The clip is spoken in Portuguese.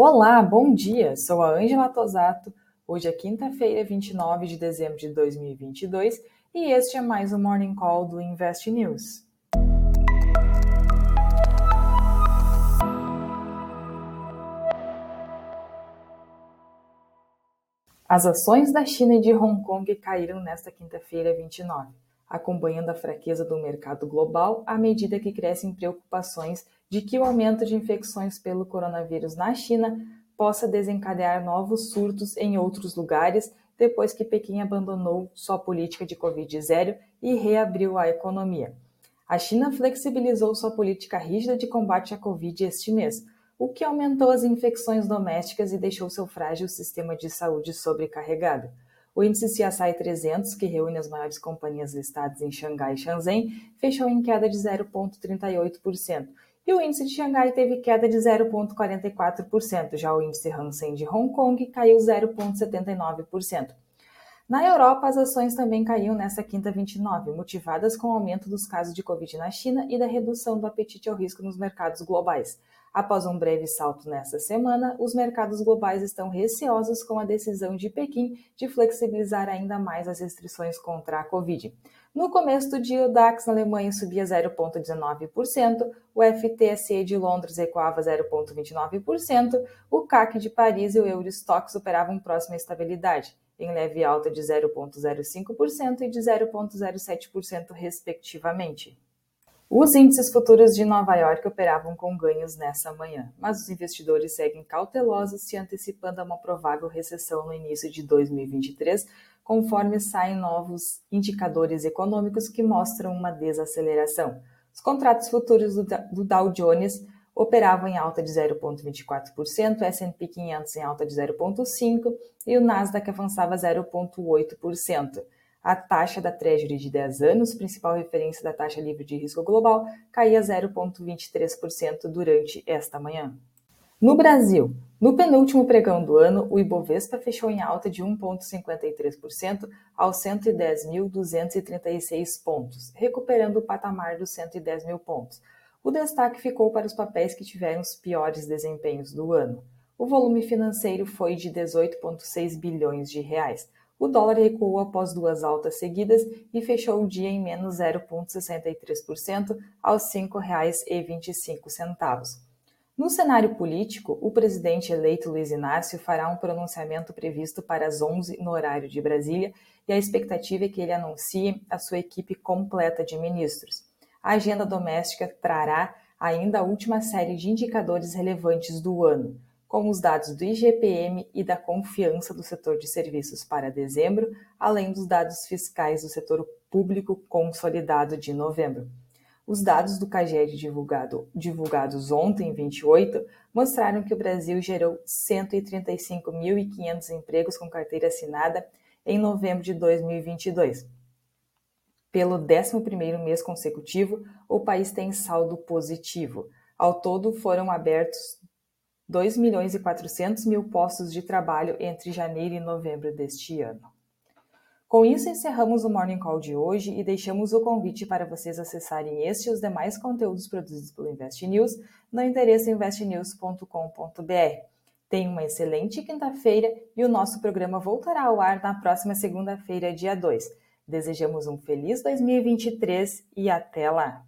Olá, bom dia. Sou a Ângela Tosato. Hoje é quinta-feira, 29 de dezembro de 2022 e este é mais um Morning Call do Invest News. As ações da China e de Hong Kong caíram nesta quinta-feira, 29 acompanhando a fraqueza do mercado global à medida que crescem preocupações de que o aumento de infecções pelo coronavírus na China possa desencadear novos surtos em outros lugares depois que Pequim abandonou sua política de Covid-0 e reabriu a economia. A China flexibilizou sua política rígida de combate à Covid este mês, o que aumentou as infecções domésticas e deixou seu frágil sistema de saúde sobrecarregado. O índice CSI 300, que reúne as maiores companhias listadas em Xangai e Shenzhen, fechou em queda de 0,38%, e o índice de Xangai teve queda de 0,44%, já o índice Hang Seng de Hong Kong caiu 0,79%. Na Europa, as ações também caíram nesta quinta 29, motivadas com o aumento dos casos de Covid na China e da redução do apetite ao risco nos mercados globais. Após um breve salto nesta semana, os mercados globais estão receosos com a decisão de Pequim de flexibilizar ainda mais as restrições contra a Covid. No começo do dia, o DAX na Alemanha subia 0,19%, o FTSE de Londres recuava 0,29%, o CAC de Paris e o Eurostock superavam próxima estabilidade, em leve alta de 0,05% e de 0,07%, respectivamente. Os índices futuros de Nova York operavam com ganhos nessa manhã, mas os investidores seguem cautelosos, se antecipando a uma provável recessão no início de 2023, conforme saem novos indicadores econômicos que mostram uma desaceleração. Os contratos futuros do Dow Jones operavam em alta de 0,24%, o S&P 500 em alta de 0,5% e o Nasdaq avançava 0,8%. A taxa da Treasury de 10 anos, principal referência da taxa livre de risco global, caía 0,23% durante esta manhã. No Brasil, no penúltimo pregão do ano, o Ibovespa fechou em alta de 1,53% aos 110.236 pontos, recuperando o patamar dos 110 mil pontos. O destaque ficou para os papéis que tiveram os piores desempenhos do ano. O volume financeiro foi de 18,6 bilhões de reais, o dólar recuou após duas altas seguidas e fechou o dia em menos 0,63% aos R$ 5,25. No cenário político, o presidente eleito Luiz Inácio fará um pronunciamento previsto para as 11 no horário de Brasília e a expectativa é que ele anuncie a sua equipe completa de ministros. A agenda doméstica trará ainda a última série de indicadores relevantes do ano como os dados do IGPM e da confiança do setor de serviços para dezembro, além dos dados fiscais do setor público consolidado de novembro. Os dados do CAGED divulgado, divulgados ontem, 28, mostraram que o Brasil gerou 135.500 empregos com carteira assinada em novembro de 2022. Pelo 11º mês consecutivo, o país tem saldo positivo. Ao todo, foram abertos 2 milhões e 400 mil postos de trabalho entre janeiro e novembro deste ano. Com isso, encerramos o Morning Call de hoje e deixamos o convite para vocês acessarem este e os demais conteúdos produzidos pelo Invest News no endereço investnews.com.br. Tenha uma excelente quinta-feira e o nosso programa voltará ao ar na próxima segunda-feira, dia 2. Desejamos um feliz 2023 e até lá!